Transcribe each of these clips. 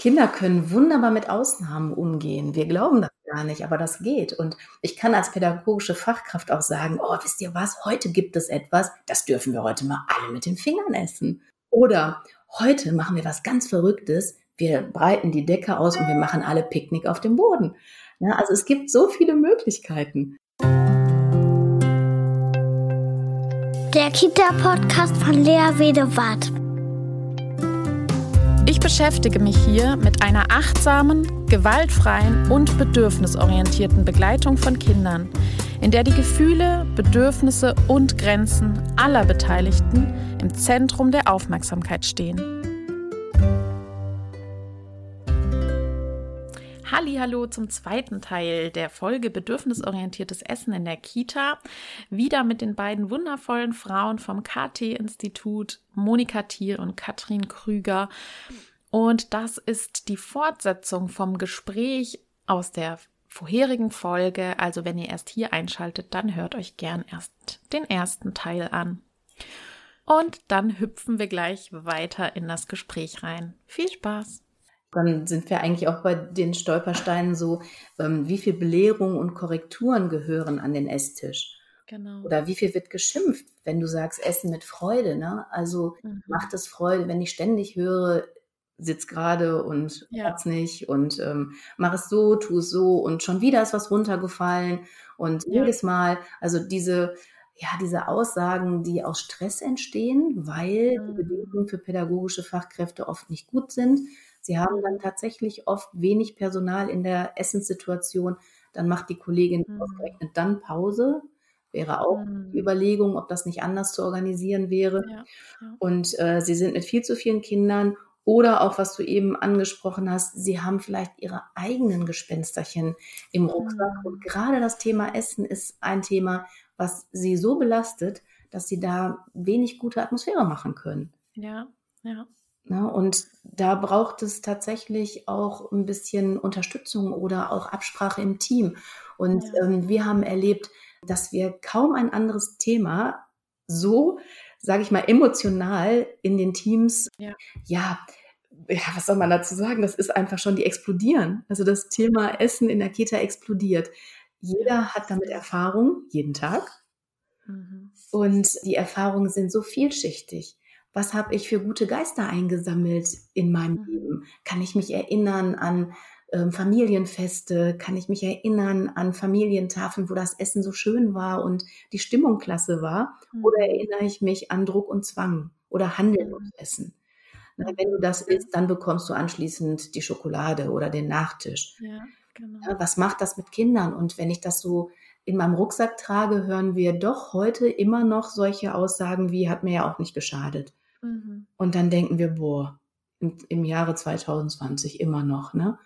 Kinder können wunderbar mit Ausnahmen umgehen. Wir glauben das gar nicht, aber das geht. Und ich kann als pädagogische Fachkraft auch sagen, oh, wisst ihr was, heute gibt es etwas, das dürfen wir heute mal alle mit den Fingern essen. Oder heute machen wir was ganz Verrücktes, wir breiten die Decke aus und wir machen alle Picknick auf dem Boden. Ja, also es gibt so viele Möglichkeiten. Der Kita-Podcast von Lea Wedewart. Ich beschäftige mich hier mit einer achtsamen, gewaltfreien und bedürfnisorientierten Begleitung von Kindern, in der die Gefühle, Bedürfnisse und Grenzen aller Beteiligten im Zentrum der Aufmerksamkeit stehen. Hallo zum zweiten Teil der Folge Bedürfnisorientiertes Essen in der Kita. Wieder mit den beiden wundervollen Frauen vom KT-Institut, Monika Thiel und Katrin Krüger. Und das ist die Fortsetzung vom Gespräch aus der vorherigen Folge. Also wenn ihr erst hier einschaltet, dann hört euch gern erst den ersten Teil an. Und dann hüpfen wir gleich weiter in das Gespräch rein. Viel Spaß! Dann sind wir eigentlich auch bei den Stolpersteinen so, ähm, wie viel Belehrung und Korrekturen gehören an den Esstisch. Genau. Oder wie viel wird geschimpft, wenn du sagst, Essen mit Freude. Ne? Also mhm. macht es Freude, wenn ich ständig höre, sitz gerade und ja. nicht und ähm, mach es so, tu es so und schon wieder ist was runtergefallen und ja. jedes Mal, also diese, ja, diese Aussagen, die aus Stress entstehen, weil mhm. die Bedingungen für pädagogische Fachkräfte oft nicht gut sind. Sie haben dann tatsächlich oft wenig Personal in der Essenssituation. Dann macht die Kollegin mhm. ausgerechnet dann Pause. Wäre auch mhm. die Überlegung, ob das nicht anders zu organisieren wäre. Ja, ja. Und äh, sie sind mit viel zu vielen Kindern oder auch, was du eben angesprochen hast, sie haben vielleicht ihre eigenen Gespensterchen im Rucksack. Mhm. Und gerade das Thema Essen ist ein Thema, was sie so belastet, dass sie da wenig gute Atmosphäre machen können. Ja, ja. Ja, ne, und da braucht es tatsächlich auch ein bisschen Unterstützung oder auch Absprache im Team. Und ja. ähm, wir haben erlebt, dass wir kaum ein anderes Thema so sage ich mal, emotional in den Teams, ja. ja. Ja, was soll man dazu sagen? Das ist einfach schon, die explodieren. Also das Thema Essen in der Kita explodiert. Jeder hat damit Erfahrung, jeden Tag. Mhm. Und die Erfahrungen sind so vielschichtig. Was habe ich für gute Geister eingesammelt in meinem mhm. Leben? Kann ich mich erinnern an ähm, Familienfeste, kann ich mich erinnern an Familientafeln, wo das Essen so schön war und die Stimmung klasse war? Mhm. Oder erinnere ich mich an Druck und Zwang oder Handeln mhm. und Essen? Wenn du das isst, dann bekommst du anschließend die Schokolade oder den Nachtisch. Ja, genau. was macht das mit Kindern? Und wenn ich das so in meinem Rucksack trage, hören wir doch heute immer noch solche Aussagen wie, hat mir ja auch nicht geschadet. Mhm. Und dann denken wir, boah, im, im Jahre 2020 immer noch, ne?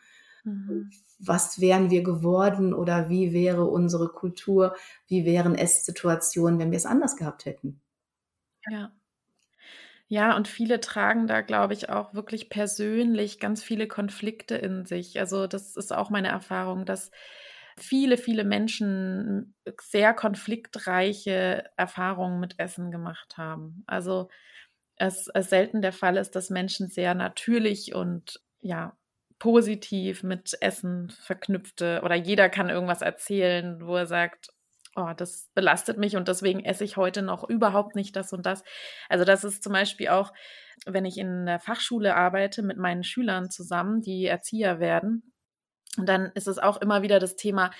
Mhm. Was wären wir geworden oder wie wäre unsere Kultur, wie wären Esssituationen, wenn wir es anders gehabt hätten? Ja. Ja, und viele tragen da, glaube ich, auch wirklich persönlich ganz viele Konflikte in sich. Also das ist auch meine Erfahrung, dass viele, viele Menschen sehr konfliktreiche Erfahrungen mit Essen gemacht haben. Also es, es selten der Fall ist, dass Menschen sehr natürlich und ja positiv mit Essen verknüpfte oder jeder kann irgendwas erzählen, wo er sagt, oh, das belastet mich und deswegen esse ich heute noch überhaupt nicht das und das. Also das ist zum Beispiel auch, wenn ich in der Fachschule arbeite mit meinen Schülern zusammen, die Erzieher werden, und dann ist es auch immer wieder das Thema,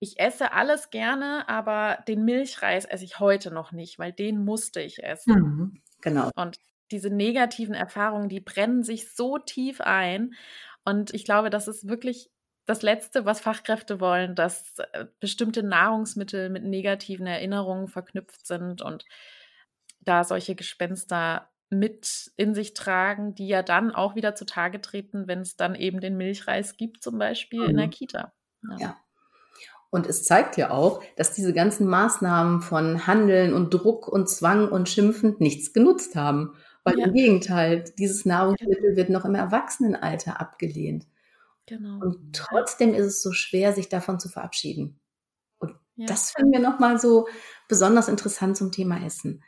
ich esse alles gerne, aber den Milchreis esse ich heute noch nicht, weil den musste ich essen. Mhm, genau. Und diese negativen Erfahrungen, die brennen sich so tief ein. Und ich glaube, das ist wirklich das Letzte, was Fachkräfte wollen, dass äh, bestimmte Nahrungsmittel mit negativen Erinnerungen verknüpft sind und da solche Gespenster mit in sich tragen, die ja dann auch wieder zutage treten, wenn es dann eben den Milchreis gibt, zum Beispiel mhm. in der mhm. Kita. Ja. ja. Und es zeigt ja auch, dass diese ganzen Maßnahmen von Handeln und Druck und Zwang und Schimpfen nichts genutzt haben. Weil ja. im Gegenteil, dieses Nahrungsmittel wird noch im Erwachsenenalter abgelehnt. Genau. Und trotzdem ist es so schwer, sich davon zu verabschieden. Und ja. das finden wir nochmal so besonders interessant zum Thema Essen.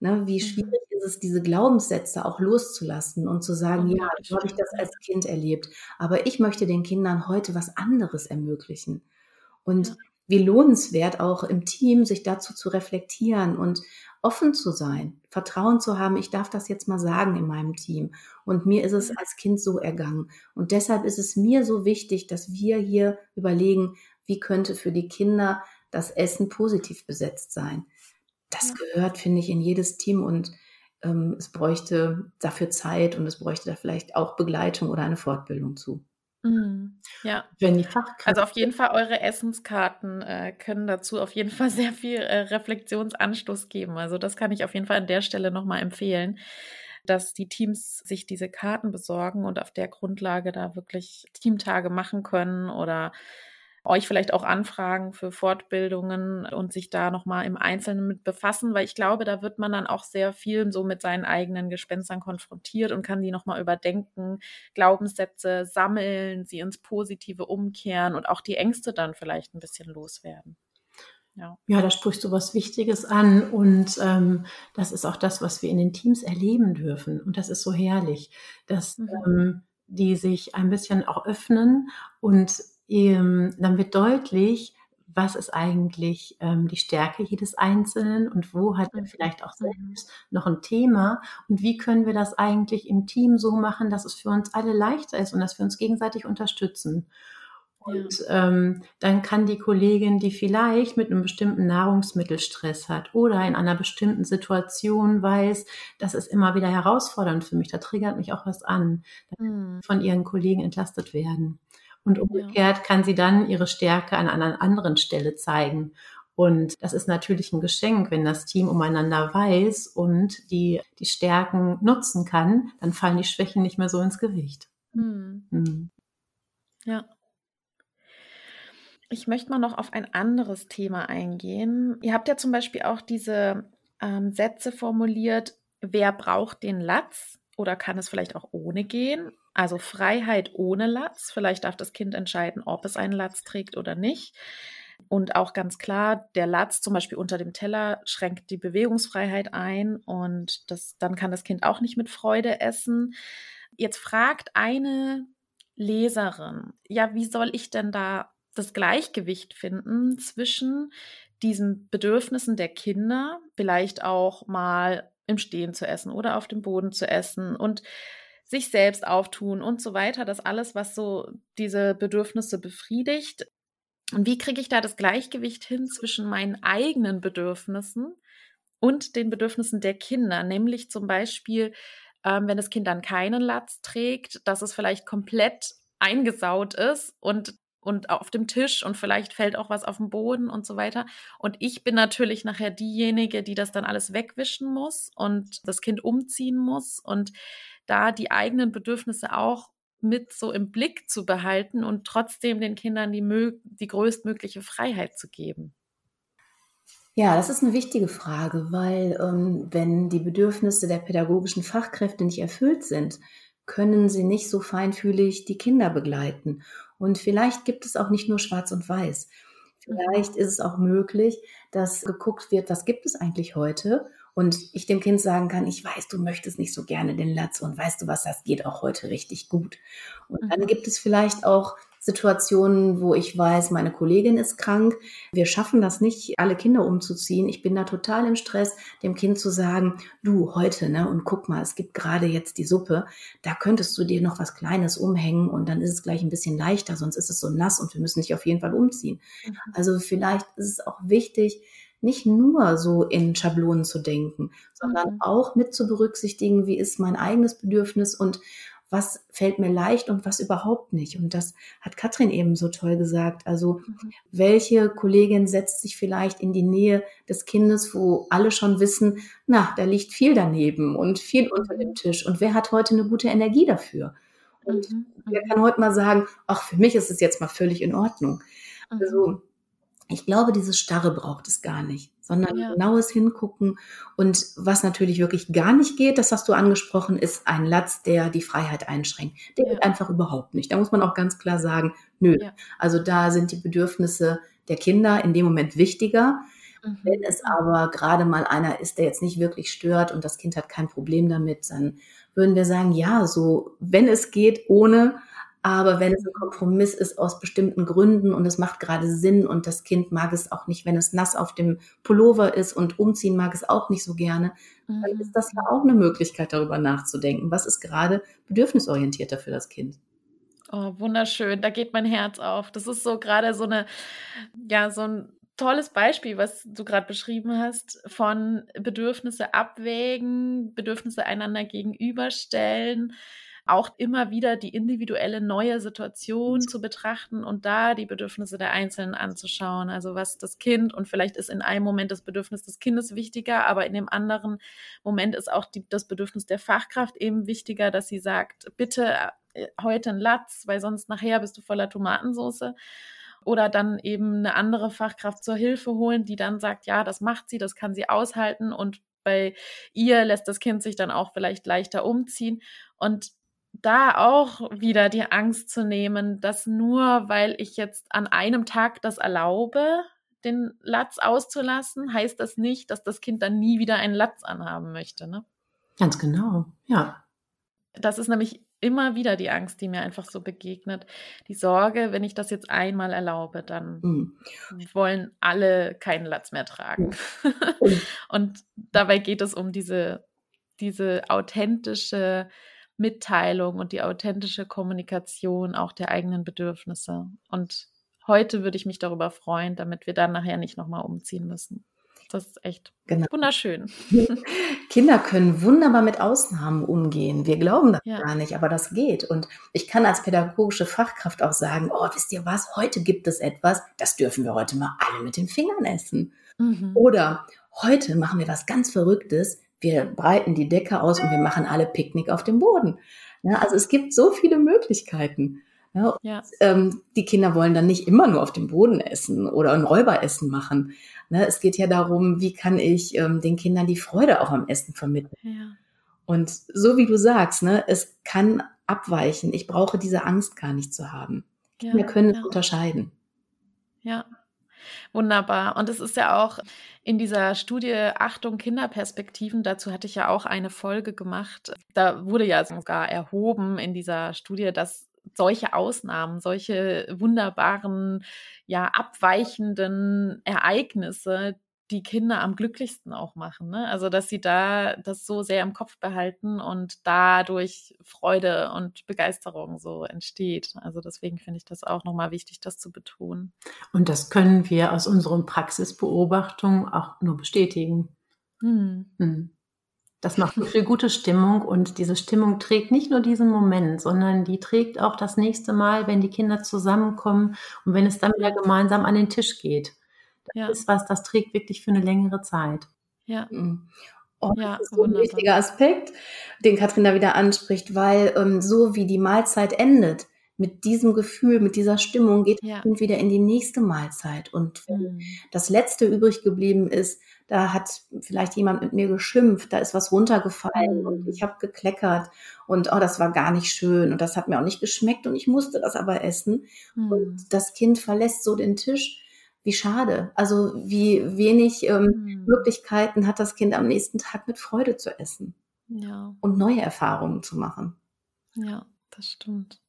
Ne, wie mhm. schwierig ist es, diese Glaubenssätze auch loszulassen und zu sagen, ja, so habe ich das als Kind erlebt, aber ich möchte den Kindern heute was anderes ermöglichen. Und ja. Wie lohnenswert auch im Team, sich dazu zu reflektieren und offen zu sein, Vertrauen zu haben, ich darf das jetzt mal sagen in meinem Team. Und mir ist es als Kind so ergangen. Und deshalb ist es mir so wichtig, dass wir hier überlegen, wie könnte für die Kinder das Essen positiv besetzt sein. Das gehört, finde ich, in jedes Team und ähm, es bräuchte dafür Zeit und es bräuchte da vielleicht auch Begleitung oder eine Fortbildung zu. Mhm. Ja. Wenn die Fachkräfte also auf jeden Fall eure Essenskarten äh, können dazu auf jeden Fall sehr viel äh, Reflexionsanstoß geben. Also das kann ich auf jeden Fall an der Stelle nochmal empfehlen, dass die Teams sich diese Karten besorgen und auf der Grundlage da wirklich Teamtage machen können oder euch vielleicht auch anfragen für Fortbildungen und sich da nochmal im Einzelnen mit befassen, weil ich glaube, da wird man dann auch sehr viel so mit seinen eigenen Gespenstern konfrontiert und kann die nochmal überdenken, Glaubenssätze sammeln, sie ins Positive umkehren und auch die Ängste dann vielleicht ein bisschen loswerden. Ja. ja, da sprichst du was Wichtiges an und ähm, das ist auch das, was wir in den Teams erleben dürfen. Und das ist so herrlich, dass mhm. ähm, die sich ein bisschen auch öffnen und ähm, dann wird deutlich, was ist eigentlich ähm, die Stärke jedes Einzelnen und wo hat er mhm. vielleicht auch mhm. selbst noch ein Thema und wie können wir das eigentlich im Team so machen, dass es für uns alle leichter ist und dass wir uns gegenseitig unterstützen. Und ähm, dann kann die Kollegin, die vielleicht mit einem bestimmten Nahrungsmittelstress hat oder in einer bestimmten Situation weiß, das ist immer wieder herausfordernd für mich, da triggert mich auch was an, mhm. von ihren Kollegen entlastet werden. Und umgekehrt kann sie dann ihre Stärke an einer anderen Stelle zeigen. Und das ist natürlich ein Geschenk, wenn das Team umeinander weiß und die, die Stärken nutzen kann, dann fallen die Schwächen nicht mehr so ins Gewicht. Hm. Hm. Ja. Ich möchte mal noch auf ein anderes Thema eingehen. Ihr habt ja zum Beispiel auch diese ähm, Sätze formuliert, wer braucht den Latz oder kann es vielleicht auch ohne gehen? Also Freiheit ohne Latz. Vielleicht darf das Kind entscheiden, ob es einen Latz trägt oder nicht. Und auch ganz klar, der Latz zum Beispiel unter dem Teller schränkt die Bewegungsfreiheit ein und das, dann kann das Kind auch nicht mit Freude essen. Jetzt fragt eine Leserin, ja, wie soll ich denn da das Gleichgewicht finden zwischen diesen Bedürfnissen der Kinder, vielleicht auch mal im Stehen zu essen oder auf dem Boden zu essen und sich selbst auftun und so weiter. Das alles, was so diese Bedürfnisse befriedigt. Und wie kriege ich da das Gleichgewicht hin zwischen meinen eigenen Bedürfnissen und den Bedürfnissen der Kinder? Nämlich zum Beispiel, ähm, wenn das Kind dann keinen Latz trägt, dass es vielleicht komplett eingesaut ist und und auf dem Tisch und vielleicht fällt auch was auf den Boden und so weiter. Und ich bin natürlich nachher diejenige, die das dann alles wegwischen muss und das Kind umziehen muss und da die eigenen Bedürfnisse auch mit so im Blick zu behalten und trotzdem den Kindern die, die größtmögliche Freiheit zu geben. Ja, das ist eine wichtige Frage, weil ähm, wenn die Bedürfnisse der pädagogischen Fachkräfte nicht erfüllt sind, können sie nicht so feinfühlig die Kinder begleiten. Und vielleicht gibt es auch nicht nur Schwarz und Weiß. Vielleicht ist es auch möglich, dass geguckt wird, was gibt es eigentlich heute? Und ich dem Kind sagen kann, ich weiß, du möchtest nicht so gerne den Latz und weißt du was, das geht auch heute richtig gut. Und dann mhm. gibt es vielleicht auch Situationen, wo ich weiß, meine Kollegin ist krank. Wir schaffen das nicht, alle Kinder umzuziehen. Ich bin da total im Stress, dem Kind zu sagen, du heute, ne, und guck mal, es gibt gerade jetzt die Suppe. Da könntest du dir noch was Kleines umhängen und dann ist es gleich ein bisschen leichter, sonst ist es so nass und wir müssen dich auf jeden Fall umziehen. Mhm. Also vielleicht ist es auch wichtig, nicht nur so in Schablonen zu denken, sondern mhm. auch mit zu berücksichtigen, wie ist mein eigenes Bedürfnis und was fällt mir leicht und was überhaupt nicht. Und das hat Katrin eben so toll gesagt. Also mhm. welche Kollegin setzt sich vielleicht in die Nähe des Kindes, wo alle schon wissen, na, da liegt viel daneben und viel unter dem Tisch. Und wer hat heute eine gute Energie dafür? Und mhm. wer kann heute mal sagen, ach, für mich ist es jetzt mal völlig in Ordnung. Mhm. Also ich glaube, dieses Starre braucht es gar nicht, sondern ja. genaues Hingucken. Und was natürlich wirklich gar nicht geht, das hast du angesprochen, ist ein Latz, der die Freiheit einschränkt. Der ja. geht einfach überhaupt nicht. Da muss man auch ganz klar sagen, nö. Ja. Also da sind die Bedürfnisse der Kinder in dem Moment wichtiger. Mhm. Wenn es aber gerade mal einer ist, der jetzt nicht wirklich stört und das Kind hat kein Problem damit, dann würden wir sagen, ja, so, wenn es geht, ohne, aber wenn es ein Kompromiss ist aus bestimmten Gründen und es macht gerade Sinn und das Kind mag es auch nicht, wenn es nass auf dem Pullover ist und umziehen mag es auch nicht so gerne, mhm. dann ist das ja auch eine Möglichkeit, darüber nachzudenken. Was ist gerade bedürfnisorientierter für das Kind? Oh, wunderschön. Da geht mein Herz auf. Das ist so gerade so eine, ja, so ein tolles Beispiel, was du gerade beschrieben hast, von Bedürfnisse abwägen, Bedürfnisse einander gegenüberstellen, auch immer wieder die individuelle neue Situation zu betrachten und da die Bedürfnisse der Einzelnen anzuschauen. Also was das Kind und vielleicht ist in einem Moment das Bedürfnis des Kindes wichtiger, aber in dem anderen Moment ist auch die, das Bedürfnis der Fachkraft eben wichtiger, dass sie sagt, bitte äh, heute ein Latz, weil sonst nachher bist du voller Tomatensauce oder dann eben eine andere Fachkraft zur Hilfe holen, die dann sagt, ja, das macht sie, das kann sie aushalten. Und bei ihr lässt das Kind sich dann auch vielleicht leichter umziehen. Und da auch wieder die Angst zu nehmen, dass nur weil ich jetzt an einem Tag das erlaube, den Latz auszulassen, heißt das nicht, dass das Kind dann nie wieder einen Latz anhaben möchte. Ne? Ganz genau, ja. Das ist nämlich immer wieder die Angst, die mir einfach so begegnet. Die Sorge, wenn ich das jetzt einmal erlaube, dann mhm. wollen alle keinen Latz mehr tragen. Mhm. Und dabei geht es um diese, diese authentische Mitteilung und die authentische Kommunikation auch der eigenen Bedürfnisse. Und heute würde ich mich darüber freuen, damit wir dann nachher nicht nochmal umziehen müssen. Das ist echt genau. wunderschön. Kinder können wunderbar mit Ausnahmen umgehen. Wir glauben das ja. gar nicht, aber das geht. Und ich kann als pädagogische Fachkraft auch sagen, oh, wisst ihr was, heute gibt es etwas, das dürfen wir heute mal alle mit den Fingern essen. Mhm. Oder heute machen wir was ganz Verrücktes. Wir breiten die Decke aus und wir machen alle Picknick auf dem Boden. Ja, also es gibt so viele Möglichkeiten. Ja, ja. ähm, die Kinder wollen dann nicht immer nur auf dem Boden essen oder ein Räuberessen machen. Ne, es geht ja darum, wie kann ich ähm, den Kindern die Freude auch am Essen vermitteln. Ja. Und so wie du sagst, ne, es kann abweichen. Ich brauche diese Angst gar nicht zu haben. Wir können es unterscheiden. Ja, wunderbar. Und es ist ja auch in dieser Studie Achtung Kinderperspektiven, dazu hatte ich ja auch eine Folge gemacht. Da wurde ja sogar erhoben in dieser Studie, dass solche Ausnahmen, solche wunderbaren, ja, abweichenden Ereignisse die Kinder am glücklichsten auch machen. Ne? Also, dass sie da das so sehr im Kopf behalten und dadurch Freude und Begeisterung so entsteht. Also, deswegen finde ich das auch nochmal wichtig, das zu betonen. Und das können wir aus unseren Praxisbeobachtungen auch nur bestätigen. Hm. Hm. Das macht so viel gute Stimmung und diese Stimmung trägt nicht nur diesen Moment, sondern die trägt auch das nächste Mal, wenn die Kinder zusammenkommen und wenn es dann wieder gemeinsam an den Tisch geht. Das ja. ist was, das trägt wirklich für eine längere Zeit. Ja. Mhm. Oh, das ja, ist so ein wichtiger Aspekt, den Katrin da wieder anspricht, weil ähm, so wie die Mahlzeit endet, mit diesem Gefühl, mit dieser Stimmung geht ja. wieder in die nächste Mahlzeit. Und wenn mhm. das letzte übrig geblieben ist, da hat vielleicht jemand mit mir geschimpft, da ist was runtergefallen mhm. und ich habe gekleckert und oh, das war gar nicht schön und das hat mir auch nicht geschmeckt und ich musste das aber essen. Mhm. Und das Kind verlässt so den Tisch. Wie schade. Also wie wenig ähm, mhm. Möglichkeiten hat das Kind am nächsten Tag mit Freude zu essen. Ja. Und neue Erfahrungen zu machen. Ja, das stimmt.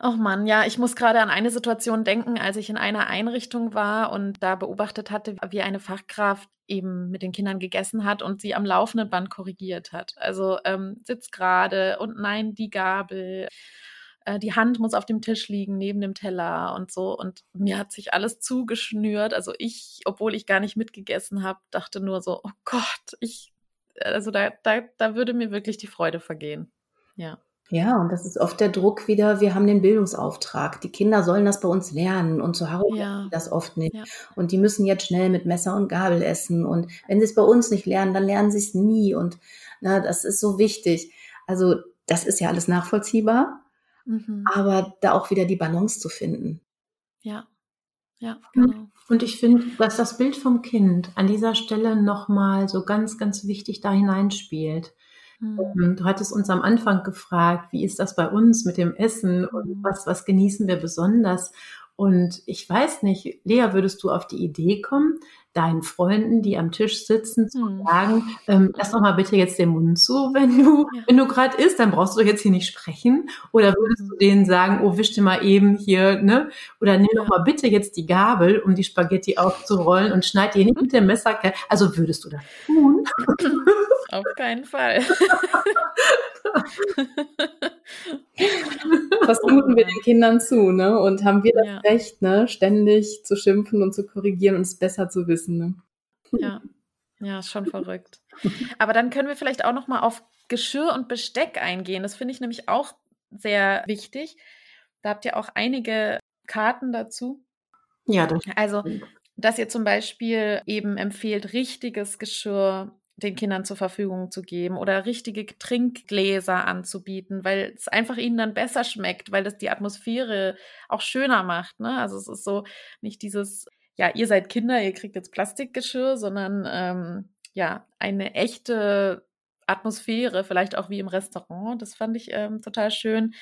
Oh Mann, ja, ich muss gerade an eine Situation denken, als ich in einer Einrichtung war und da beobachtet hatte, wie eine Fachkraft eben mit den Kindern gegessen hat und sie am laufenden Band korrigiert hat. Also ähm, sitzt gerade und nein, die Gabel, äh, die Hand muss auf dem Tisch liegen, neben dem Teller und so. Und mir hat sich alles zugeschnürt. Also ich, obwohl ich gar nicht mitgegessen habe, dachte nur so, oh Gott, ich, also da, da, da würde mir wirklich die Freude vergehen. Ja. Ja, und das ist oft der Druck wieder, wir haben den Bildungsauftrag. Die Kinder sollen das bei uns lernen und zu Hause ja. das oft nicht. Ja. Und die müssen jetzt schnell mit Messer und Gabel essen. Und wenn sie es bei uns nicht lernen, dann lernen sie es nie. Und na, das ist so wichtig. Also das ist ja alles nachvollziehbar, mhm. aber da auch wieder die Balance zu finden. Ja, ja, genau. Und ich finde, dass das Bild vom Kind an dieser Stelle nochmal so ganz, ganz wichtig da hineinspielt. Mhm. Du hattest uns am Anfang gefragt, wie ist das bei uns mit dem Essen und mhm. was, was genießen wir besonders? Und ich weiß nicht, Lea, würdest du auf die Idee kommen, deinen Freunden, die am Tisch sitzen, zu hm. sagen, ähm, lass doch mal bitte jetzt den Mund zu, wenn du, ja. wenn du gerade isst, dann brauchst du jetzt hier nicht sprechen. Oder würdest du denen sagen, oh, wisch dir mal eben hier, ne? Oder nimm ja. doch mal bitte jetzt die Gabel, um die Spaghetti aufzurollen und schneid die nicht mit dem Messer. Also würdest du das tun? Auf keinen Fall. Was muten wir den Kindern zu, ne? Und haben wir das ja. Recht, ne, ständig zu schimpfen und zu korrigieren und es besser zu wissen, ne? Ja. Ja, ist schon verrückt. Aber dann können wir vielleicht auch noch mal auf Geschirr und Besteck eingehen. Das finde ich nämlich auch sehr wichtig. Da habt ihr auch einige Karten dazu. Ja, das also, dass ihr zum Beispiel eben empfehlt, richtiges Geschirr den Kindern zur Verfügung zu geben oder richtige Trinkgläser anzubieten, weil es einfach ihnen dann besser schmeckt, weil das die Atmosphäre auch schöner macht. Ne? Also es ist so nicht dieses, ja, ihr seid Kinder, ihr kriegt jetzt Plastikgeschirr, sondern ähm, ja, eine echte Atmosphäre, vielleicht auch wie im Restaurant. Das fand ich ähm, total schön.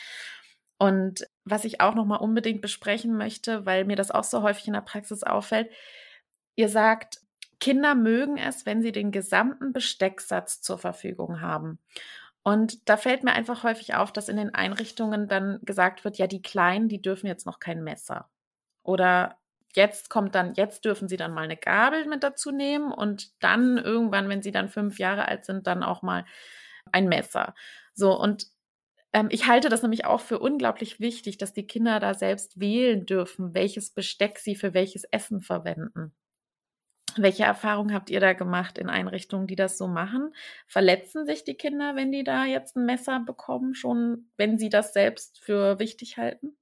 Und was ich auch noch mal unbedingt besprechen möchte, weil mir das auch so häufig in der Praxis auffällt, ihr sagt, Kinder mögen es, wenn sie den gesamten Bestecksatz zur Verfügung haben. Und da fällt mir einfach häufig auf, dass in den Einrichtungen dann gesagt wird, ja, die Kleinen, die dürfen jetzt noch kein Messer. Oder jetzt kommt dann, jetzt dürfen sie dann mal eine Gabel mit dazu nehmen und dann irgendwann, wenn sie dann fünf Jahre alt sind, dann auch mal ein Messer. So, und ähm, ich halte das nämlich auch für unglaublich wichtig, dass die Kinder da selbst wählen dürfen, welches Besteck sie für welches Essen verwenden. Welche Erfahrungen habt ihr da gemacht in Einrichtungen, die das so machen? Verletzen sich die Kinder, wenn die da jetzt ein Messer bekommen, schon wenn sie das selbst für wichtig halten?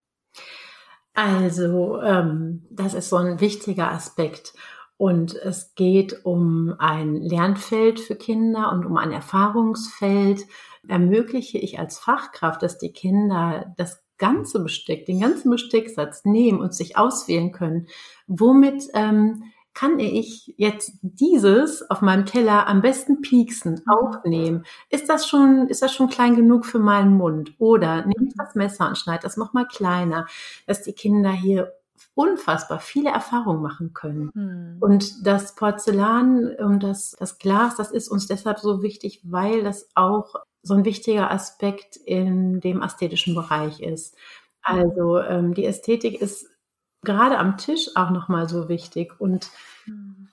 Also, ähm, das ist so ein wichtiger Aspekt. Und es geht um ein Lernfeld für Kinder und um ein Erfahrungsfeld. Ermögliche ich als Fachkraft, dass die Kinder das ganze Besteck, den ganzen Bestecksatz nehmen und sich auswählen können, womit ähm, kann ich jetzt dieses auf meinem Teller am besten pieksen, mhm. aufnehmen? Ist das schon, ist das schon klein genug für meinen Mund? Oder nehme ich das Messer und schneide das nochmal kleiner, dass die Kinder hier unfassbar viele Erfahrungen machen können. Hm. Und das Porzellan und das, das Glas, das ist uns deshalb so wichtig, weil das auch so ein wichtiger Aspekt in dem ästhetischen Bereich ist. Also ähm, die Ästhetik ist gerade am Tisch auch nochmal so wichtig. Und mhm.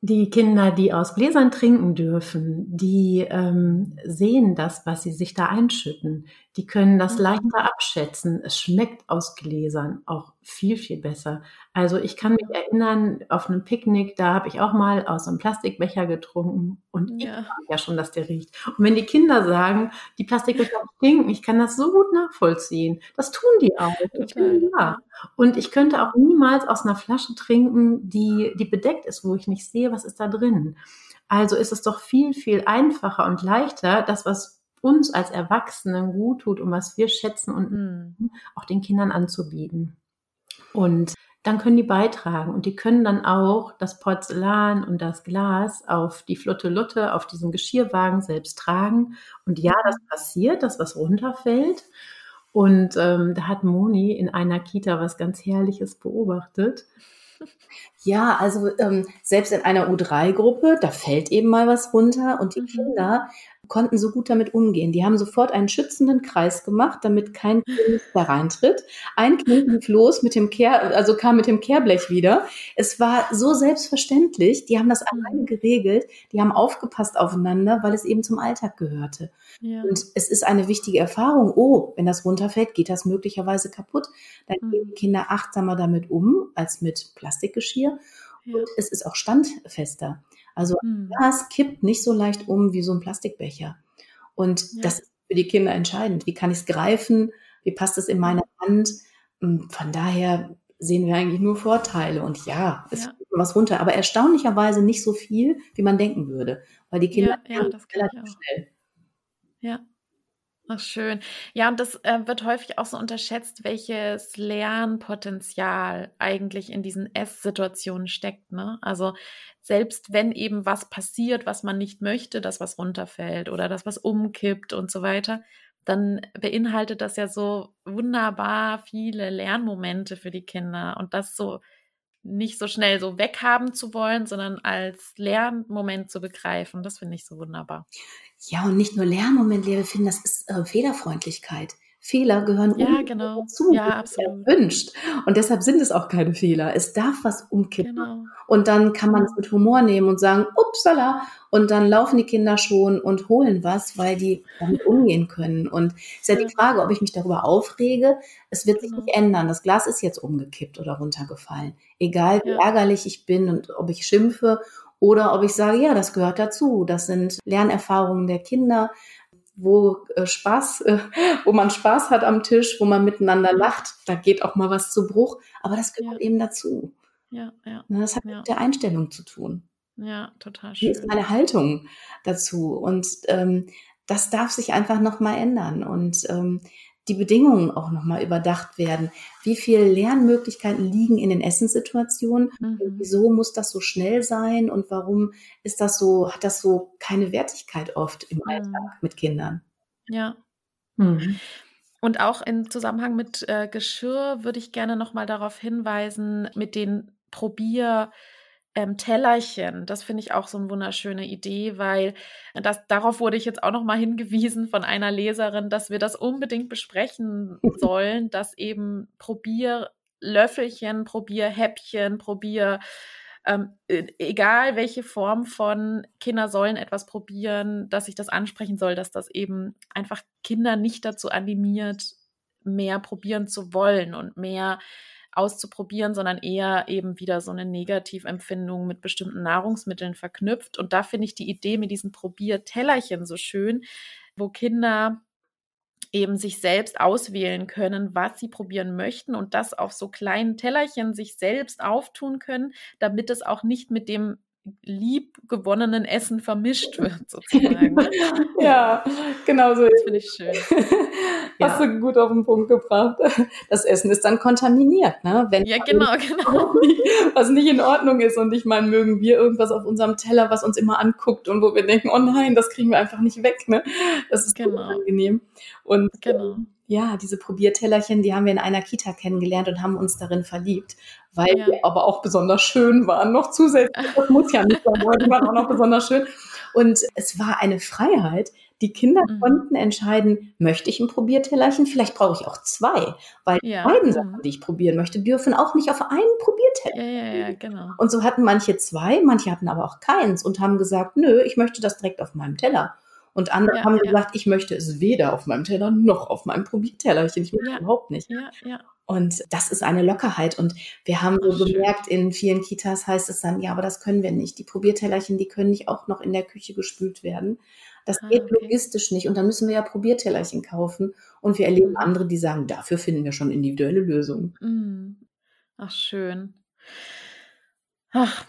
die Kinder, die aus Gläsern trinken dürfen, die ähm, sehen das, was sie sich da einschütten. Die können das mhm. leichter abschätzen. Es schmeckt aus Gläsern auch viel, viel besser. Also ich kann mich erinnern, auf einem Picknick, da habe ich auch mal aus einem Plastikbecher getrunken und ja. ich ja schon, dass der riecht. Und wenn die Kinder sagen, die Plastikbecher stinken, ich kann das so gut nachvollziehen. Das tun die auch. Ich bin da. Und ich könnte auch niemals aus einer Flasche trinken, die, die bedeckt ist, wo ich nicht sehe, was ist da drin. Also ist es doch viel, viel einfacher und leichter, das, was uns als Erwachsenen gut tut und was wir schätzen und mhm. auch den Kindern anzubieten. Und dann können die beitragen und die können dann auch das Porzellan und das Glas auf die Flotte Lutte, auf diesem Geschirrwagen selbst tragen. Und ja, das passiert, dass was runterfällt. Und ähm, da hat Moni in einer Kita was ganz Herrliches beobachtet. Ja, also ähm, selbst in einer U3-Gruppe, da fällt eben mal was runter und die mhm. Kinder konnten so gut damit umgehen. Die haben sofort einen schützenden Kreis gemacht, damit kein Kind da reintritt. Ein Kind lief los mit dem Kehr, also kam mit dem Kehrblech wieder. Es war so selbstverständlich. Die haben das mhm. alleine geregelt. Die haben aufgepasst aufeinander, weil es eben zum Alltag gehörte. Ja. Und es ist eine wichtige Erfahrung. Oh, wenn das runterfällt, geht das möglicherweise kaputt. Dann mhm. gehen die Kinder achtsamer damit um als mit Plastikgeschirr. Ja. Und es ist auch standfester. Also mhm. das kippt nicht so leicht um wie so ein Plastikbecher. Und ja. das ist für die Kinder entscheidend. Wie kann ich es greifen? Wie passt es in meine Hand? Und von daher sehen wir eigentlich nur Vorteile. Und ja, es ja. was runter, aber erstaunlicherweise nicht so viel, wie man denken würde, weil die Kinder ja, ja, relativ schnell. Ja. Ach, schön. Ja, und das äh, wird häufig auch so unterschätzt, welches Lernpotenzial eigentlich in diesen Esssituationen steckt. Ne? Also selbst wenn eben was passiert, was man nicht möchte, dass was runterfällt oder dass was umkippt und so weiter, dann beinhaltet das ja so wunderbar viele Lernmomente für die Kinder und das so nicht so schnell so weghaben zu wollen, sondern als Lernmoment zu begreifen. Das finde ich so wunderbar. Ja, und nicht nur Lernmoment, wir finden, das ist äh, Fehlerfreundlichkeit. Fehler gehören ja, genau. dazu, ja, absolut. erwünscht. Und deshalb sind es auch keine Fehler. Es darf was umkippen. Genau. Und dann kann man es mit Humor nehmen und sagen, upsala. Und dann laufen die Kinder schon und holen was, weil die damit umgehen können. Und es ist ja, die Frage, ob ich mich darüber aufrege. Es wird sich genau. nicht ändern. Das Glas ist jetzt umgekippt oder runtergefallen. Egal wie ja. ärgerlich ich bin und ob ich schimpfe oder ob ich sage, ja, das gehört dazu. Das sind Lernerfahrungen der Kinder wo äh, Spaß, äh, wo man Spaß hat am Tisch, wo man miteinander lacht, da geht auch mal was zu Bruch, aber das gehört ja. eben dazu. Ja, ja. Ne, das hat ja. mit der Einstellung zu tun. Ja, total schön. Wie ist meine Haltung dazu? Und ähm, das darf sich einfach nochmal ändern. Und ähm, die Bedingungen auch nochmal überdacht werden. Wie viele Lernmöglichkeiten liegen in den Essenssituationen? Mhm. Wieso muss das so schnell sein? Und warum ist das so, hat das so keine Wertigkeit oft im mhm. Alltag mit Kindern? Ja. Mhm. Und auch im Zusammenhang mit äh, Geschirr würde ich gerne nochmal darauf hinweisen, mit den Probier- ähm, Tellerchen. Das finde ich auch so eine wunderschöne Idee, weil das, darauf wurde ich jetzt auch noch mal hingewiesen von einer Leserin, dass wir das unbedingt besprechen sollen, dass eben Probierlöffelchen, Probierhäppchen, Probier ähm, e, egal welche Form von Kinder sollen etwas probieren, dass ich das ansprechen soll, dass das eben einfach Kinder nicht dazu animiert, mehr probieren zu wollen und mehr auszuprobieren, sondern eher eben wieder so eine Negativempfindung mit bestimmten Nahrungsmitteln verknüpft. Und da finde ich die Idee mit diesen Probiertellerchen so schön, wo Kinder eben sich selbst auswählen können, was sie probieren möchten und das auf so kleinen Tellerchen sich selbst auftun können, damit es auch nicht mit dem liebgewonnenen Essen vermischt wird, sozusagen. Ne? ja, genau so. Das finde ich schön. Hast ja. du gut auf den Punkt gebracht. Das Essen ist dann kontaminiert, ne? Wenn ja, genau, genau. Was nicht in Ordnung ist. Und ich meine, mögen wir irgendwas auf unserem Teller, was uns immer anguckt und wo wir denken, oh nein, das kriegen wir einfach nicht weg, ne? Das ist genau. angenehm. Und genau. Ja, diese Probiertellerchen, die haben wir in einer Kita kennengelernt und haben uns darin verliebt, weil ja. die aber auch besonders schön waren. Noch zusätzlich, das muss ja nicht sein, die waren auch noch besonders schön. Und es war eine Freiheit. Die Kinder mhm. konnten entscheiden, möchte ich ein Probiertellerchen? Vielleicht brauche ich auch zwei, weil ja. die beiden Sachen, die ich probieren möchte, dürfen auch nicht auf einen Probierteller. Ja, ja, ja, genau. Und so hatten manche zwei, manche hatten aber auch keins und haben gesagt, nö, ich möchte das direkt auf meinem Teller. Und andere ja, haben ja. gesagt, ich möchte es weder auf meinem Teller noch auf meinem Probiertellerchen. Ich möchte ja. überhaupt nicht. Und das ist eine Lockerheit. Und wir haben so gemerkt, in vielen Kitas heißt es dann, ja, aber das können wir nicht. Die Probiertellerchen, die können nicht auch noch in der Küche gespült werden. Das ah, geht okay. logistisch nicht. Und dann müssen wir ja Probiertellerchen kaufen. Und wir erleben mhm. andere, die sagen, dafür finden wir schon individuelle Lösungen. Mhm. Ach, schön. Ach,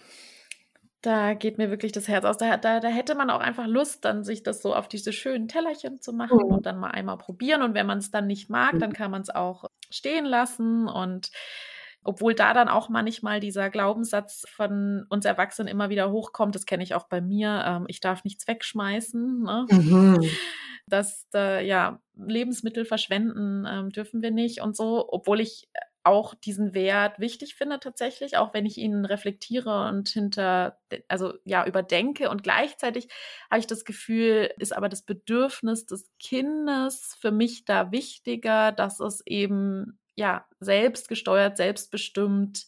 da geht mir wirklich das Herz aus. Da, da, da hätte man auch einfach Lust, dann sich das so auf diese schönen Tellerchen zu machen mhm. und dann mal einmal probieren. Und wenn man es dann nicht mag, mhm. dann kann man es auch stehen lassen. Und obwohl da dann auch manchmal dieser Glaubenssatz von uns Erwachsenen immer wieder hochkommt, das kenne ich auch bei mir, ähm, ich darf nichts wegschmeißen. Ne? Mhm. Das, äh, ja, Lebensmittel verschwenden ähm, dürfen wir nicht und so, obwohl ich auch diesen Wert wichtig finde tatsächlich, auch wenn ich ihn reflektiere und hinter, also ja, überdenke. Und gleichzeitig habe ich das Gefühl, ist aber das Bedürfnis des Kindes für mich da wichtiger, dass es eben ja selbstgesteuert, selbstbestimmt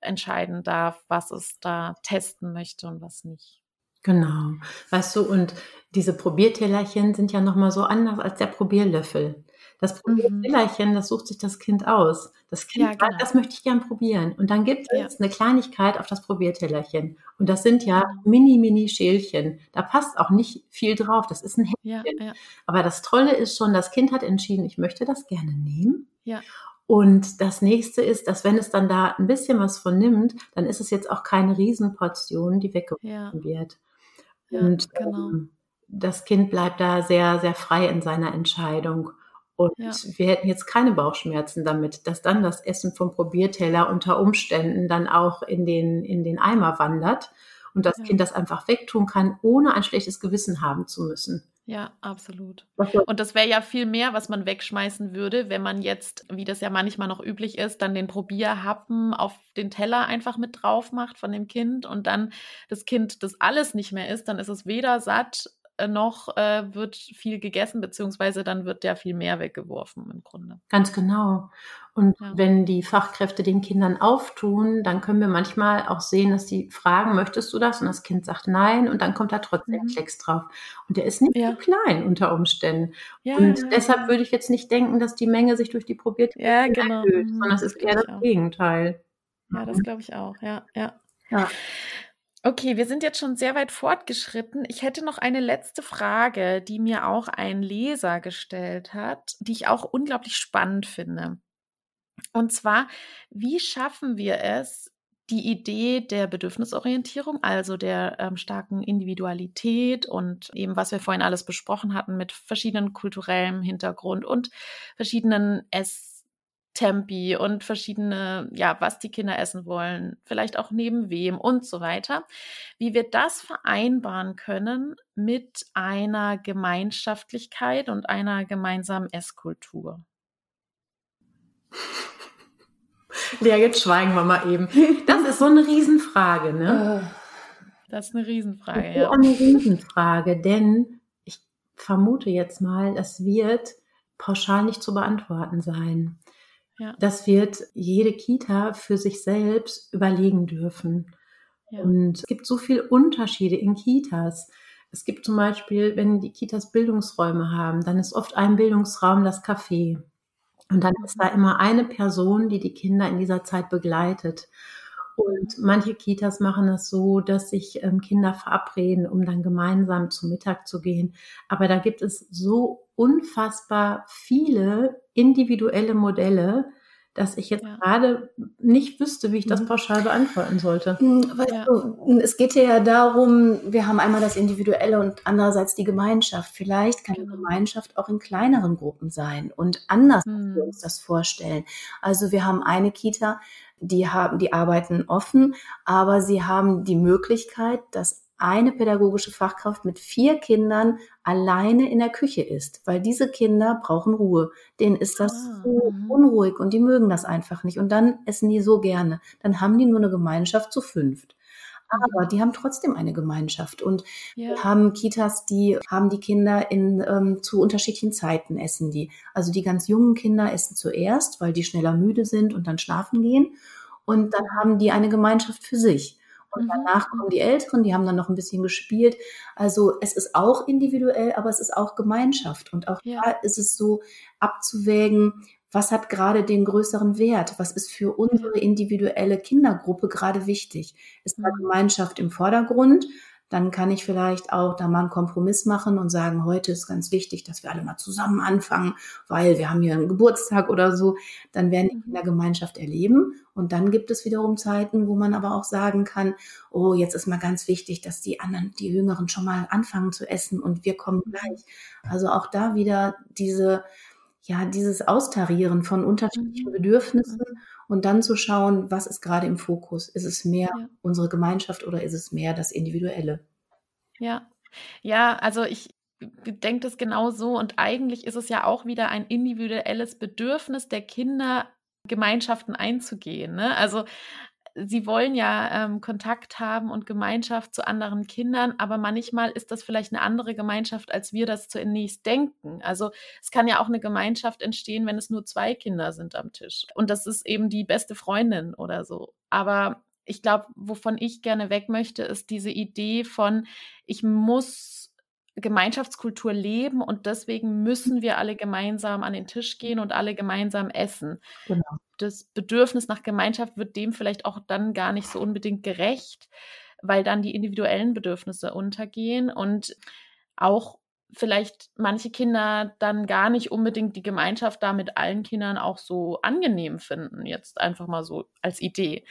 entscheiden darf, was es da testen möchte und was nicht. Genau. Weißt du, und diese Probiertellerchen sind ja nochmal so anders als der Probierlöffel. Das Probiertellerchen, mhm. das sucht sich das Kind aus. Das Kind ja, genau. das möchte ich gern probieren. Und dann gibt es ja. eine Kleinigkeit auf das Probiertellerchen. Und das sind ja mini, mini Schälchen. Da passt auch nicht viel drauf. Das ist ein Häppchen. Ja, Aber das Tolle ist schon, das Kind hat entschieden, ich möchte das gerne nehmen. Ja. Und das nächste ist, dass wenn es dann da ein bisschen was von nimmt, dann ist es jetzt auch keine Riesenportion, die weggeworfen wird. Und genau. ähm, das Kind bleibt da sehr, sehr frei in seiner Entscheidung. Und ja. wir hätten jetzt keine Bauchschmerzen damit, dass dann das Essen vom Probierteller unter Umständen dann auch in den, in den Eimer wandert und das ja. Kind das einfach wegtun kann, ohne ein schlechtes Gewissen haben zu müssen. Ja, absolut. Und das wäre ja viel mehr, was man wegschmeißen würde, wenn man jetzt, wie das ja manchmal noch üblich ist, dann den Probierhappen auf den Teller einfach mit drauf macht von dem Kind und dann das Kind das alles nicht mehr isst, dann ist es weder satt noch äh, wird viel gegessen, beziehungsweise dann wird ja viel mehr weggeworfen im Grunde. Ganz genau. Und ja. wenn die Fachkräfte den Kindern auftun, dann können wir manchmal auch sehen, dass die fragen, möchtest du das? Und das Kind sagt nein und dann kommt da trotzdem mhm. Klecks drauf. Und der ist nicht ja. so klein unter Umständen. Ja, und deshalb würde ich jetzt nicht denken, dass die Menge sich durch die probierte ja, genau. erhöht, mhm, sondern es ist eher das Gegenteil. Ja, das glaube ich auch. Ja, ja. ja. Okay, wir sind jetzt schon sehr weit fortgeschritten. Ich hätte noch eine letzte Frage, die mir auch ein Leser gestellt hat, die ich auch unglaublich spannend finde. Und zwar, wie schaffen wir es, die Idee der Bedürfnisorientierung, also der ähm, starken Individualität und eben, was wir vorhin alles besprochen hatten mit verschiedenen kulturellem Hintergrund und verschiedenen Ess Tempi und verschiedene, ja, was die Kinder essen wollen, vielleicht auch neben wem und so weiter, wie wir das vereinbaren können mit einer Gemeinschaftlichkeit und einer gemeinsamen Esskultur. Lea, jetzt schweigen wir mal eben. Das ist so eine Riesenfrage, ne? Äh, das ist eine Riesenfrage, das ist ja. Eine Riesenfrage, denn ich vermute jetzt mal, das wird pauschal nicht zu beantworten sein. Ja. Das wird jede Kita für sich selbst überlegen dürfen. Ja. Und es gibt so viele Unterschiede in Kitas. Es gibt zum Beispiel, wenn die Kitas Bildungsräume haben, dann ist oft ein Bildungsraum das Café. Und dann ist da mhm. immer eine Person, die die Kinder in dieser Zeit begleitet. Und manche Kitas machen das so, dass sich ähm, Kinder verabreden, um dann gemeinsam zum Mittag zu gehen. Aber da gibt es so unfassbar viele individuelle Modelle, dass ich jetzt ja. gerade nicht wüsste, wie ich das mhm. pauschal beantworten sollte. Hm, weißt ja. du, es geht ja darum, wir haben einmal das Individuelle und andererseits die Gemeinschaft. Vielleicht kann genau. die Gemeinschaft auch in kleineren Gruppen sein und anders, mhm. als wir uns das vorstellen. Also wir haben eine Kita, die haben, die arbeiten offen, aber sie haben die Möglichkeit, dass eine pädagogische Fachkraft mit vier Kindern alleine in der Küche ist, weil diese Kinder brauchen Ruhe. Denen ist das ah, so mhm. unruhig und die mögen das einfach nicht. Und dann essen die so gerne. Dann haben die nur eine Gemeinschaft zu fünft. Aber mhm. die haben trotzdem eine Gemeinschaft und ja. haben Kitas, die haben die Kinder in ähm, zu unterschiedlichen Zeiten essen die. Also die ganz jungen Kinder essen zuerst, weil die schneller müde sind und dann schlafen gehen. Und dann haben die eine Gemeinschaft für sich. Und mhm. danach kommen die Älteren, die haben dann noch ein bisschen gespielt. Also es ist auch individuell, aber es ist auch Gemeinschaft. Und auch ja. da ist es so abzuwägen, was hat gerade den größeren Wert? Was ist für unsere individuelle Kindergruppe gerade wichtig? Ist da mhm. Gemeinschaft im Vordergrund? Dann kann ich vielleicht auch da mal einen Kompromiss machen und sagen, heute ist ganz wichtig, dass wir alle mal zusammen anfangen, weil wir haben hier einen Geburtstag oder so. Dann werden die in der Gemeinschaft erleben. Und dann gibt es wiederum Zeiten, wo man aber auch sagen kann, oh, jetzt ist mal ganz wichtig, dass die anderen, die Jüngeren schon mal anfangen zu essen und wir kommen gleich. Also auch da wieder diese, ja, dieses Austarieren von unterschiedlichen mhm. Bedürfnissen und dann zu schauen, was ist gerade im Fokus? Ist es mehr ja. unsere Gemeinschaft oder ist es mehr das Individuelle? Ja, ja, also ich denke das genau so und eigentlich ist es ja auch wieder ein individuelles Bedürfnis der Kinder, Gemeinschaften einzugehen. Ne? Also sie wollen ja ähm, Kontakt haben und Gemeinschaft zu anderen Kindern, aber manchmal ist das vielleicht eine andere Gemeinschaft, als wir das zunächst denken. Also es kann ja auch eine Gemeinschaft entstehen, wenn es nur zwei Kinder sind am Tisch. Und das ist eben die beste Freundin oder so. Aber ich glaube, wovon ich gerne weg möchte, ist diese Idee von, ich muss Gemeinschaftskultur leben und deswegen müssen wir alle gemeinsam an den Tisch gehen und alle gemeinsam essen. Genau. Das Bedürfnis nach Gemeinschaft wird dem vielleicht auch dann gar nicht so unbedingt gerecht, weil dann die individuellen Bedürfnisse untergehen und auch vielleicht manche Kinder dann gar nicht unbedingt die Gemeinschaft da mit allen Kindern auch so angenehm finden, jetzt einfach mal so als Idee.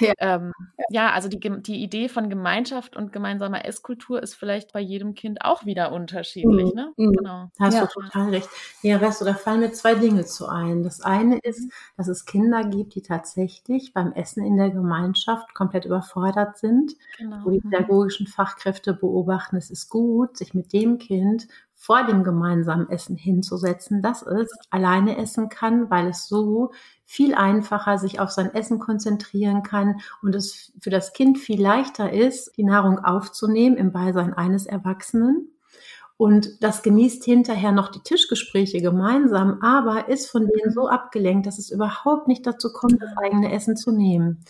Ja, ähm, ja also die, die Idee von Gemeinschaft und gemeinsamer Esskultur ist vielleicht bei jedem Kind auch wieder unterschiedlich. Mhm. Ne? Mhm. Genau. Hast ja. du total recht. Ja, weißt du, da fallen mir zwei Dinge zu ein. Das eine ist, mhm. dass es Kinder gibt, die tatsächlich beim Essen in der Gemeinschaft komplett überfordert sind, genau. wo die mhm. pädagogischen Fachkräfte beobachten, es ist gut, sich mit dem Kind vor dem gemeinsamen Essen hinzusetzen, dass es alleine essen kann, weil es so viel einfacher sich auf sein Essen konzentrieren kann und es für das Kind viel leichter ist, die Nahrung aufzunehmen im Beisein eines Erwachsenen. Und das genießt hinterher noch die Tischgespräche gemeinsam, aber ist von denen so abgelenkt, dass es überhaupt nicht dazu kommt, das eigene Essen zu nehmen.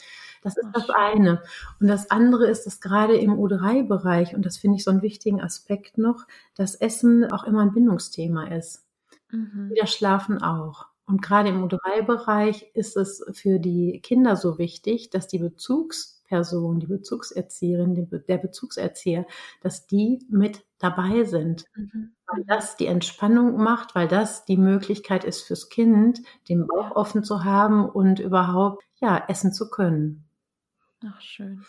Das ist das eine. Und das andere ist, dass gerade im U3-Bereich, und das finde ich so einen wichtigen Aspekt noch, dass Essen auch immer ein Bindungsthema ist. Mhm. Wie das Schlafen auch. Und gerade im U3-Bereich ist es für die Kinder so wichtig, dass die Bezugsperson, die Bezugserzieherin, der Bezugserzieher, dass die mit dabei sind. Mhm. Weil das die Entspannung macht, weil das die Möglichkeit ist fürs Kind, den Bauch offen zu haben und überhaupt, ja, essen zu können. Ach, schön.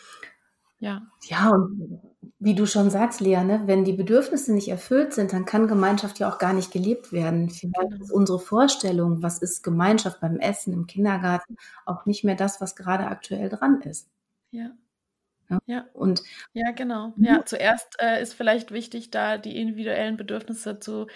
Ja. Ja, und wie du schon sagst, Lea, ne, wenn die Bedürfnisse nicht erfüllt sind, dann kann Gemeinschaft ja auch gar nicht gelebt werden. Vielleicht genau. ist unsere Vorstellung, was ist Gemeinschaft beim Essen im Kindergarten, auch nicht mehr das, was gerade aktuell dran ist. Ja. Ja, ja. Und, ja genau. Mhm. Ja, zuerst äh, ist vielleicht wichtig, da die individuellen Bedürfnisse zu,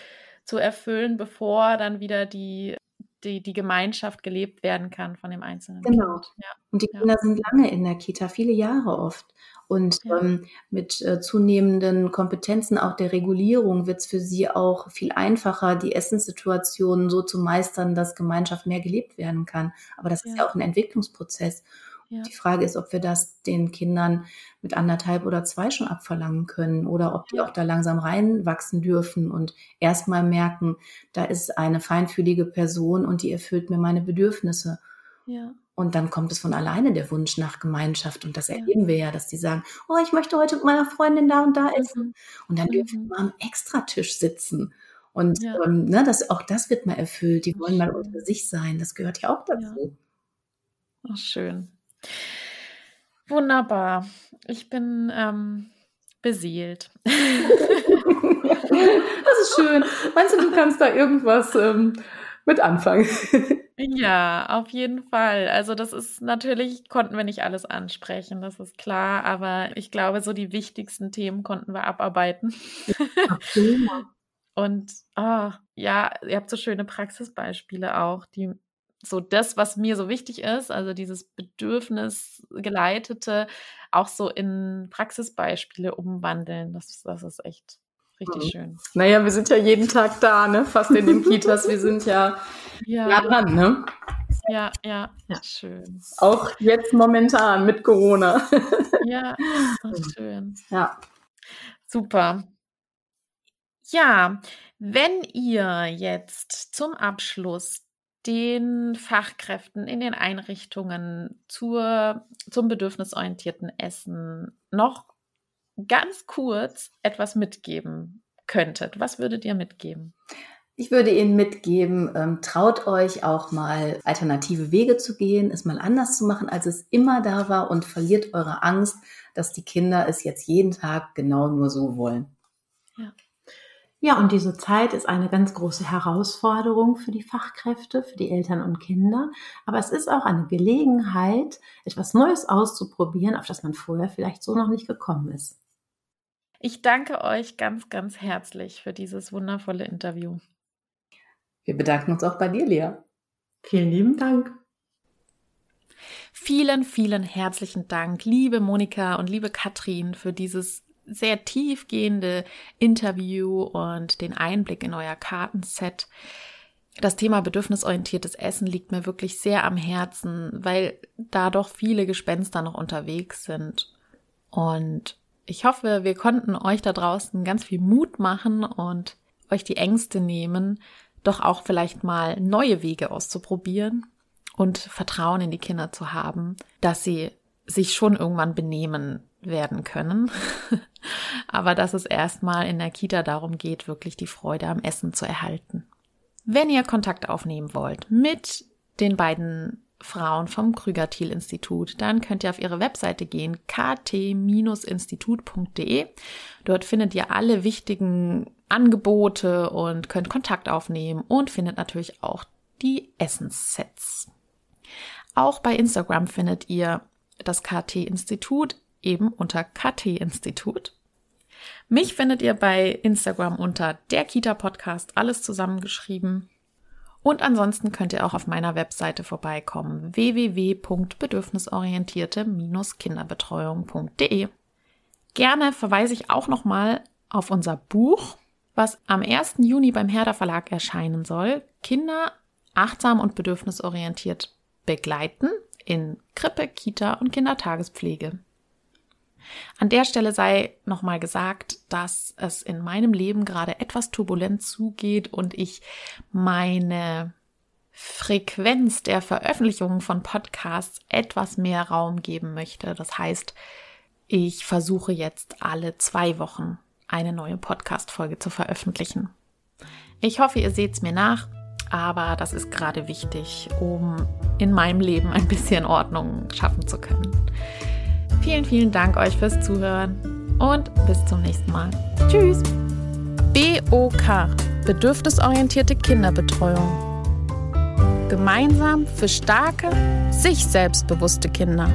zu erfüllen, bevor dann wieder die die, die Gemeinschaft gelebt werden kann von dem einzelnen genau. Kind. Ja. Und die Kinder ja. sind lange in der Kita, viele Jahre oft. Und ja. ähm, mit äh, zunehmenden Kompetenzen auch der Regulierung wird es für sie auch viel einfacher, die Essenssituationen so zu meistern, dass Gemeinschaft mehr gelebt werden kann. Aber das ist ja auch ein Entwicklungsprozess. Ja. Die Frage ist, ob wir das den Kindern mit anderthalb oder zwei schon abverlangen können oder ob die auch da langsam reinwachsen dürfen und erstmal merken, da ist eine feinfühlige Person und die erfüllt mir meine Bedürfnisse. Ja. Und dann kommt es von alleine der Wunsch nach Gemeinschaft. Und das erleben wir ja, dass die sagen, oh, ich möchte heute mit meiner Freundin da und da essen. Mhm. Und dann mhm. dürfen wir am Extratisch sitzen. Und ja. ähm, ne, das, auch das wird mal erfüllt. Die wollen mal unter sich sein. Das gehört ja auch dazu. Ja. Ach, schön. Wunderbar. Ich bin ähm, beseelt. das ist schön. Meinst du, du kannst da irgendwas ähm, mit anfangen? ja, auf jeden Fall. Also das ist natürlich, konnten wir nicht alles ansprechen, das ist klar, aber ich glaube, so die wichtigsten Themen konnten wir abarbeiten. Und oh, ja, ihr habt so schöne Praxisbeispiele auch, die so das, was mir so wichtig ist, also dieses Bedürfnisgeleitete, auch so in Praxisbeispiele umwandeln. Das, das ist echt richtig mhm. schön. Naja, wir sind ja jeden Tag da, ne? Fast in den Kitas. Wir sind ja, ja. nah dran, ne? Ja, ja, ja, schön. Auch jetzt momentan mit Corona. ja, schön. Ja. Super. Ja, wenn ihr jetzt zum Abschluss den Fachkräften in den Einrichtungen zur, zum bedürfnisorientierten Essen noch ganz kurz etwas mitgeben könntet, was würdet ihr mitgeben? Ich würde Ihnen mitgeben, ähm, traut euch auch mal alternative Wege zu gehen, es mal anders zu machen, als es immer da war und verliert eure Angst, dass die Kinder es jetzt jeden Tag genau nur so wollen. Ja. Ja, und diese Zeit ist eine ganz große Herausforderung für die Fachkräfte, für die Eltern und Kinder. Aber es ist auch eine Gelegenheit, etwas Neues auszuprobieren, auf das man vorher vielleicht so noch nicht gekommen ist. Ich danke euch ganz, ganz herzlich für dieses wundervolle Interview. Wir bedanken uns auch bei dir, Lea. Vielen lieben Dank. Vielen, vielen herzlichen Dank, liebe Monika und liebe Katrin, für dieses sehr tiefgehende Interview und den Einblick in euer Kartenset. Das Thema bedürfnisorientiertes Essen liegt mir wirklich sehr am Herzen, weil da doch viele Gespenster noch unterwegs sind. Und ich hoffe, wir konnten euch da draußen ganz viel Mut machen und euch die Ängste nehmen, doch auch vielleicht mal neue Wege auszuprobieren und Vertrauen in die Kinder zu haben, dass sie sich schon irgendwann benehmen werden können. Aber dass es erstmal in der Kita darum geht, wirklich die Freude am Essen zu erhalten. Wenn ihr Kontakt aufnehmen wollt mit den beiden Frauen vom Krüger-Thiel-Institut, dann könnt ihr auf ihre Webseite gehen, kt-institut.de. Dort findet ihr alle wichtigen Angebote und könnt Kontakt aufnehmen und findet natürlich auch die Essenssets. Auch bei Instagram findet ihr das KT-Institut eben unter KT-Institut. Mich findet ihr bei Instagram unter der Kita Podcast, alles zusammengeschrieben. Und ansonsten könnt ihr auch auf meiner Webseite vorbeikommen www.bedürfnisorientierte-kinderbetreuung.de. Gerne verweise ich auch nochmal auf unser Buch, was am 1. Juni beim Herder Verlag erscheinen soll. Kinder achtsam und bedürfnisorientiert begleiten in Krippe, Kita und Kindertagespflege. An der Stelle sei nochmal gesagt, dass es in meinem Leben gerade etwas turbulent zugeht und ich meine Frequenz der Veröffentlichungen von Podcasts etwas mehr Raum geben möchte. Das heißt, ich versuche jetzt alle zwei Wochen eine neue Podcast-Folge zu veröffentlichen. Ich hoffe, ihr seht es mir nach, aber das ist gerade wichtig, um in meinem Leben ein bisschen Ordnung schaffen zu können. Vielen, vielen Dank euch fürs Zuhören und bis zum nächsten Mal. Tschüss. BOK Bedürfnisorientierte Kinderbetreuung. Gemeinsam für starke, sich selbstbewusste Kinder.